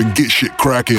and get shit cracking.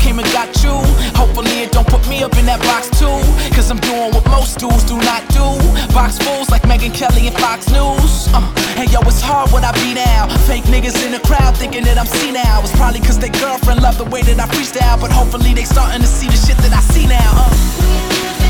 Came and got you. Hopefully it don't put me up in that box too. Cause I'm doing what most dudes do not do. Box fools like Megyn Kelly and Fox News. Uh, hey yo, it's hard what I be now. Fake niggas in the crowd thinking that I'm senile. It's probably cause their girlfriend love the way that I freestyle. But hopefully they starting to see the shit that I see now. Uh.